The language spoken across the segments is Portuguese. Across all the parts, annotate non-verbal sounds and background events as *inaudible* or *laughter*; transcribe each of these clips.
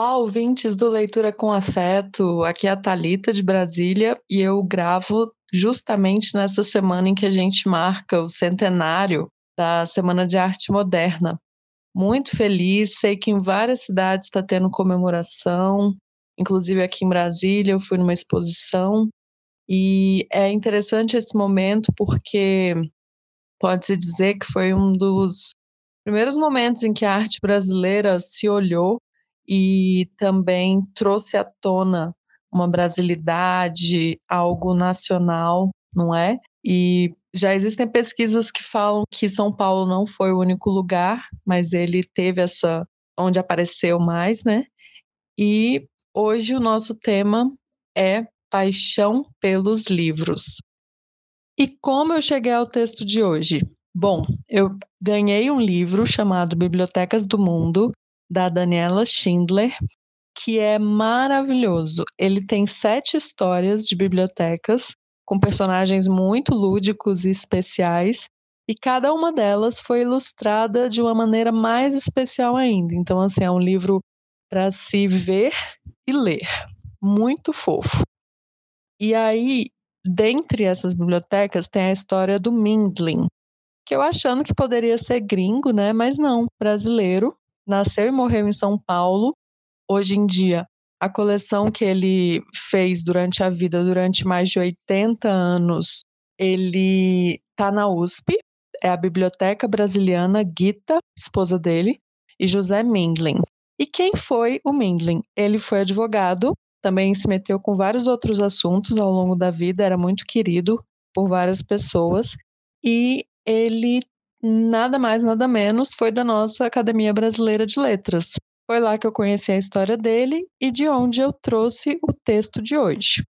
Olá, ouvintes do Leitura com Afeto. Aqui é a Talita de Brasília e eu gravo justamente nessa semana em que a gente marca o centenário da Semana de Arte Moderna. Muito feliz, sei que em várias cidades está tendo comemoração, inclusive aqui em Brasília eu fui numa exposição e é interessante esse momento porque pode-se dizer que foi um dos primeiros momentos em que a arte brasileira se olhou e também trouxe à tona uma brasilidade, algo nacional, não é? E já existem pesquisas que falam que São Paulo não foi o único lugar, mas ele teve essa onde apareceu mais, né? E hoje o nosso tema é paixão pelos livros. E como eu cheguei ao texto de hoje? Bom, eu ganhei um livro chamado Bibliotecas do Mundo, da Daniela Schindler, que é maravilhoso. Ele tem sete histórias de bibliotecas com personagens muito lúdicos e especiais, e cada uma delas foi ilustrada de uma maneira mais especial ainda. Então, assim, é um livro para se ver e ler. Muito fofo. E aí, dentre essas bibliotecas, tem a história do Mindlin, que eu achando que poderia ser gringo, né? Mas não, brasileiro nasceu e morreu em São Paulo. Hoje em dia, a coleção que ele fez durante a vida, durante mais de 80 anos, ele está na USP, é a Biblioteca Brasiliana Gita, esposa dele, e José Mindlin. E quem foi o Mindlin? Ele foi advogado, também se meteu com vários outros assuntos ao longo da vida, era muito querido por várias pessoas, e ele nada mais, nada menos, foi da nossa Academia Brasileira de Letras. Foi lá que eu conheci a história dele e de onde eu trouxe o texto de hoje.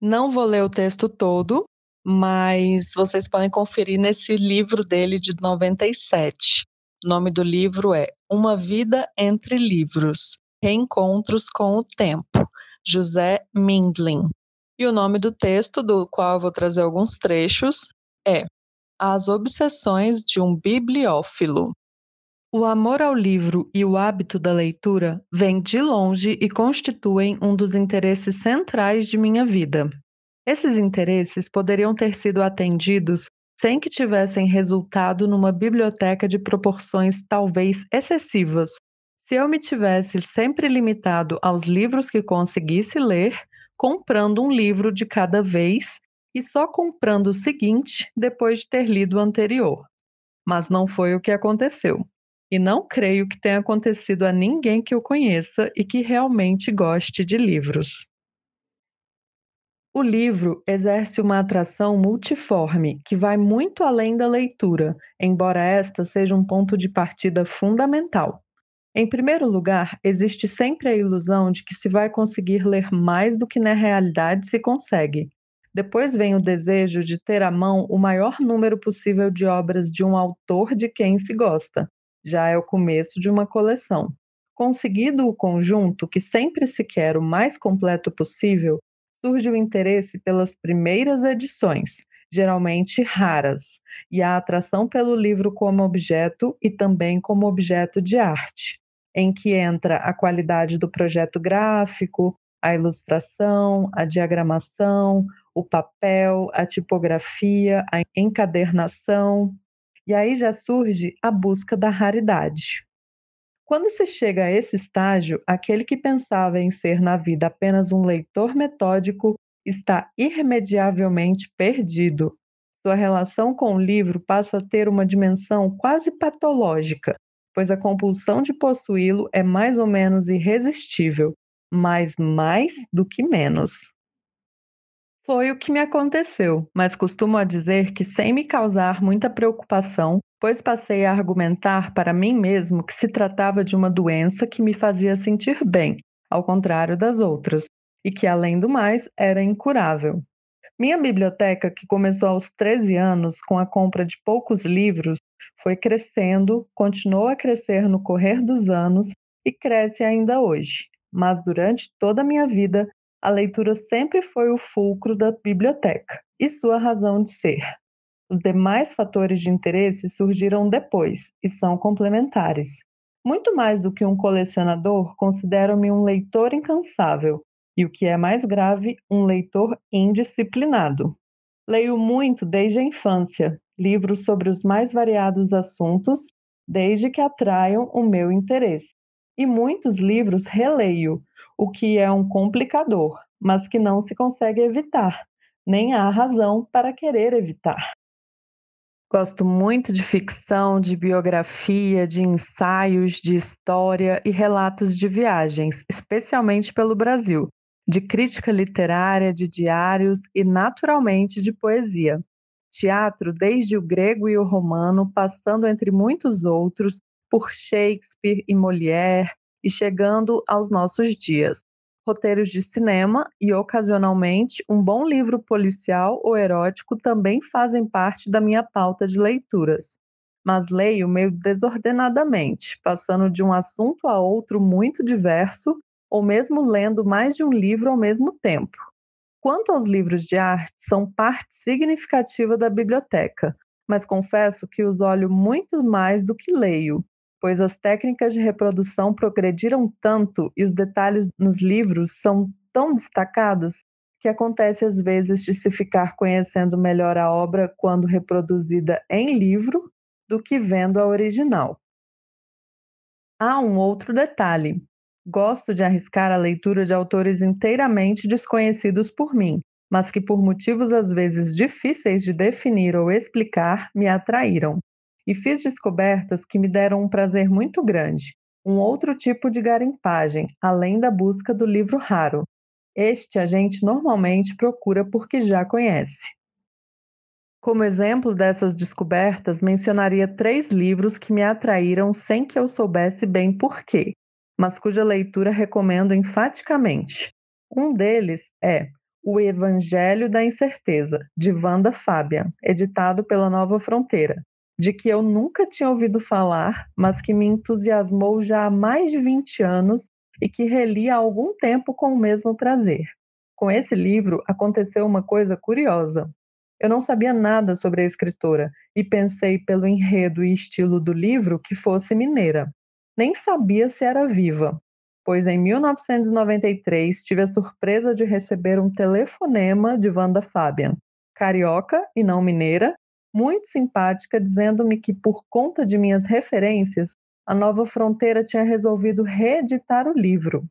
Não vou ler o texto todo, mas vocês podem conferir nesse livro dele de 97. O nome do livro é Uma Vida entre Livros Reencontros com o Tempo, José Mindlin. E o nome do texto, do qual eu vou trazer alguns trechos, é as obsessões de um bibliófilo. O amor ao livro e o hábito da leitura vêm de longe e constituem um dos interesses centrais de minha vida. Esses interesses poderiam ter sido atendidos sem que tivessem resultado numa biblioteca de proporções talvez excessivas. Se eu me tivesse sempre limitado aos livros que conseguisse ler, comprando um livro de cada vez e só comprando o seguinte depois de ter lido o anterior. Mas não foi o que aconteceu. E não creio que tenha acontecido a ninguém que o conheça e que realmente goste de livros. O livro exerce uma atração multiforme que vai muito além da leitura, embora esta seja um ponto de partida fundamental. Em primeiro lugar, existe sempre a ilusão de que se vai conseguir ler mais do que na realidade se consegue, depois vem o desejo de ter à mão o maior número possível de obras de um autor de quem se gosta. Já é o começo de uma coleção. Conseguido o conjunto, que sempre se quer o mais completo possível, surge o interesse pelas primeiras edições, geralmente raras, e a atração pelo livro como objeto e também como objeto de arte, em que entra a qualidade do projeto gráfico, a ilustração, a diagramação, o papel, a tipografia, a encadernação, e aí já surge a busca da raridade. Quando se chega a esse estágio, aquele que pensava em ser na vida apenas um leitor metódico está irremediavelmente perdido. Sua relação com o livro passa a ter uma dimensão quase patológica, pois a compulsão de possuí-lo é mais ou menos irresistível, mas mais do que menos. Foi o que me aconteceu, mas costumo dizer que sem me causar muita preocupação, pois passei a argumentar para mim mesmo que se tratava de uma doença que me fazia sentir bem, ao contrário das outras, e que, além do mais, era incurável. Minha biblioteca, que começou aos 13 anos com a compra de poucos livros, foi crescendo, continuou a crescer no correr dos anos e cresce ainda hoje. Mas durante toda a minha vida a leitura sempre foi o fulcro da biblioteca e sua razão de ser. Os demais fatores de interesse surgiram depois e são complementares. Muito mais do que um colecionador, considero-me um leitor incansável e, o que é mais grave, um leitor indisciplinado. Leio muito desde a infância, livros sobre os mais variados assuntos, desde que atraiam o meu interesse. E muitos livros releio, o que é um complicador, mas que não se consegue evitar, nem há razão para querer evitar. Gosto muito de ficção, de biografia, de ensaios, de história e relatos de viagens, especialmente pelo Brasil, de crítica literária, de diários e, naturalmente, de poesia. Teatro desde o grego e o romano, passando entre muitos outros, por Shakespeare e Molière e chegando aos nossos dias roteiros de cinema e, ocasionalmente, um bom livro policial ou erótico também fazem parte da minha pauta de leituras. Mas leio meio desordenadamente, passando de um assunto a outro muito diverso, ou mesmo lendo mais de um livro ao mesmo tempo. Quanto aos livros de arte, são parte significativa da biblioteca, mas confesso que os olho muito mais do que leio, pois as técnicas de reprodução progrediram tanto e os detalhes nos livros são tão destacados que acontece às vezes de se ficar conhecendo melhor a obra quando reproduzida em livro do que vendo a original. Há um outro detalhe. Gosto de arriscar a leitura de autores inteiramente desconhecidos por mim, mas que por motivos às vezes difíceis de definir ou explicar me atraíram e fiz descobertas que me deram um prazer muito grande, um outro tipo de garimpagem, além da busca do livro raro. Este a gente normalmente procura porque já conhece. Como exemplo dessas descobertas, mencionaria três livros que me atraíram sem que eu soubesse bem porquê, mas cuja leitura recomendo enfaticamente. Um deles é O Evangelho da Incerteza, de Wanda Fabian, editado pela Nova Fronteira, de que eu nunca tinha ouvido falar, mas que me entusiasmou já há mais de 20 anos e que reli há algum tempo com o mesmo prazer. Com esse livro aconteceu uma coisa curiosa. Eu não sabia nada sobre a escritora e pensei pelo enredo e estilo do livro que fosse mineira. Nem sabia se era viva, pois em 1993 tive a surpresa de receber um telefonema de Wanda Fabian, carioca e não mineira, muito simpática, dizendo-me que, por conta de minhas referências, a Nova Fronteira tinha resolvido reeditar o livro.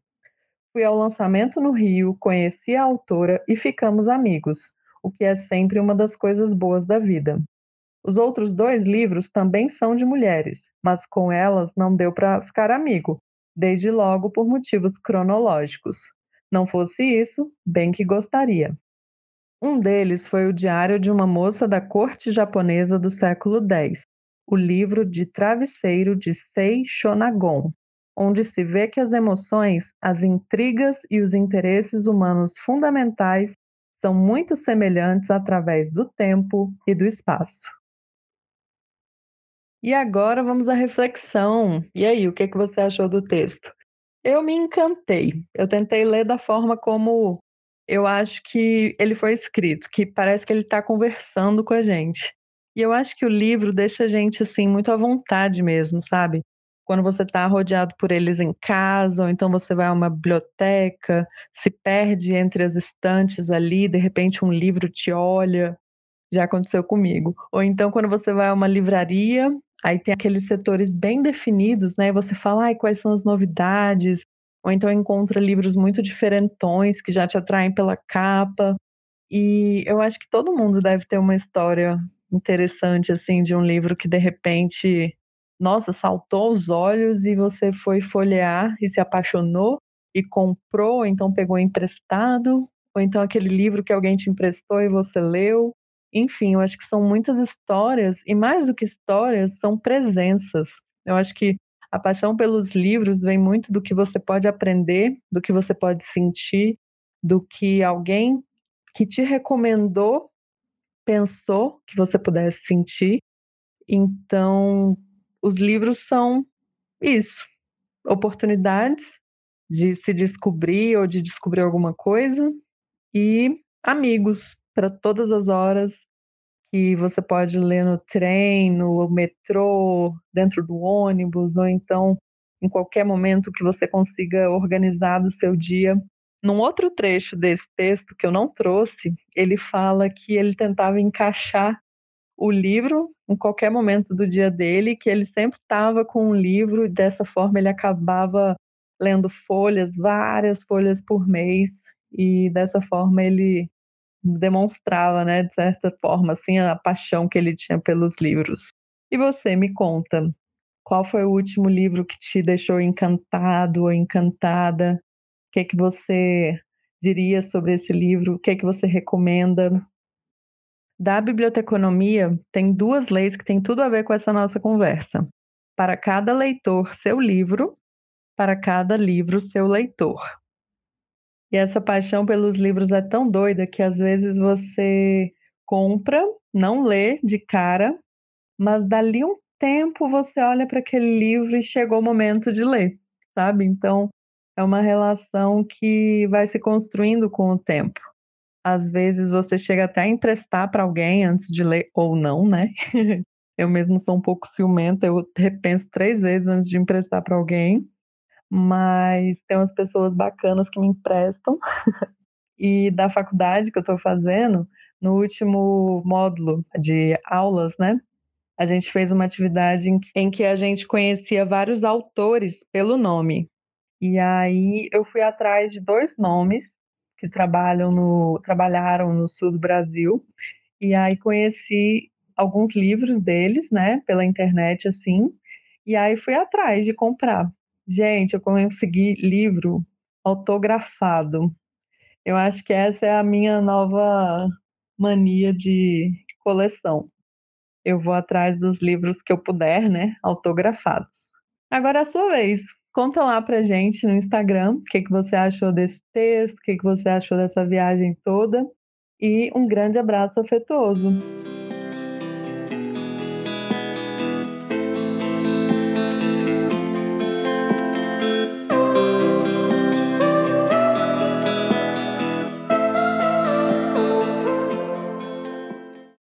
Fui ao lançamento no Rio, conheci a autora e ficamos amigos, o que é sempre uma das coisas boas da vida. Os outros dois livros também são de mulheres, mas com elas não deu para ficar amigo, desde logo por motivos cronológicos. Não fosse isso, bem que gostaria. Um deles foi o Diário de uma Moça da Corte Japonesa do século X, o livro de travesseiro de Sei Shonagon, onde se vê que as emoções, as intrigas e os interesses humanos fundamentais são muito semelhantes através do tempo e do espaço. E agora vamos à reflexão. E aí, o que, que você achou do texto? Eu me encantei. Eu tentei ler da forma como eu acho que ele foi escrito, que parece que ele está conversando com a gente. E eu acho que o livro deixa a gente assim muito à vontade mesmo, sabe? Quando você está rodeado por eles em casa, ou então você vai a uma biblioteca, se perde entre as estantes ali, de repente um livro te olha. Já aconteceu comigo. Ou então quando você vai a uma livraria, aí tem aqueles setores bem definidos, né? E você fala, ai, quais são as novidades? Ou então encontra livros muito diferentões que já te atraem pela capa. E eu acho que todo mundo deve ter uma história interessante assim de um livro que de repente, nossa, saltou aos olhos e você foi folhear e se apaixonou e comprou, ou então pegou emprestado, ou então aquele livro que alguém te emprestou e você leu. Enfim, eu acho que são muitas histórias e mais do que histórias, são presenças. Eu acho que a paixão pelos livros vem muito do que você pode aprender, do que você pode sentir, do que alguém que te recomendou pensou que você pudesse sentir. Então, os livros são isso, oportunidades de se descobrir ou de descobrir alguma coisa e amigos para todas as horas, que você pode ler no trem, no metrô, dentro do ônibus, ou então em qualquer momento que você consiga organizar do seu dia. Num outro trecho desse texto que eu não trouxe, ele fala que ele tentava encaixar o livro em qualquer momento do dia dele, que ele sempre estava com um livro e dessa forma ele acabava lendo folhas, várias folhas por mês, e dessa forma ele demonstrava, né, de certa forma, assim, a paixão que ele tinha pelos livros. E você, me conta, qual foi o último livro que te deixou encantado ou encantada? O que é que você diria sobre esse livro? O que é que você recomenda? Da biblioteconomia, tem duas leis que têm tudo a ver com essa nossa conversa. Para cada leitor, seu livro, para cada livro, seu leitor. E essa paixão pelos livros é tão doida que às vezes você compra, não lê de cara, mas dali um tempo você olha para aquele livro e chegou o momento de ler, sabe? Então, é uma relação que vai se construindo com o tempo. Às vezes você chega até a emprestar para alguém antes de ler, ou não, né? *laughs* eu mesmo sou um pouco ciumenta, eu repenso três vezes antes de emprestar para alguém, mas tem umas pessoas bacanas que me emprestam. *laughs* e da faculdade que eu estou fazendo, no último módulo de aulas, né? a gente fez uma atividade em que, em que a gente conhecia vários autores pelo nome. E aí eu fui atrás de dois nomes que trabalham no, trabalharam no sul do Brasil. E aí conheci alguns livros deles, né, pela internet assim. E aí fui atrás de comprar. Gente, eu consegui livro autografado. Eu acho que essa é a minha nova mania de coleção eu vou atrás dos livros que eu puder, né, autografados. Agora é a sua vez. Conta lá pra gente no Instagram o que, que você achou desse texto, o que, que você achou dessa viagem toda. E um grande abraço afetuoso.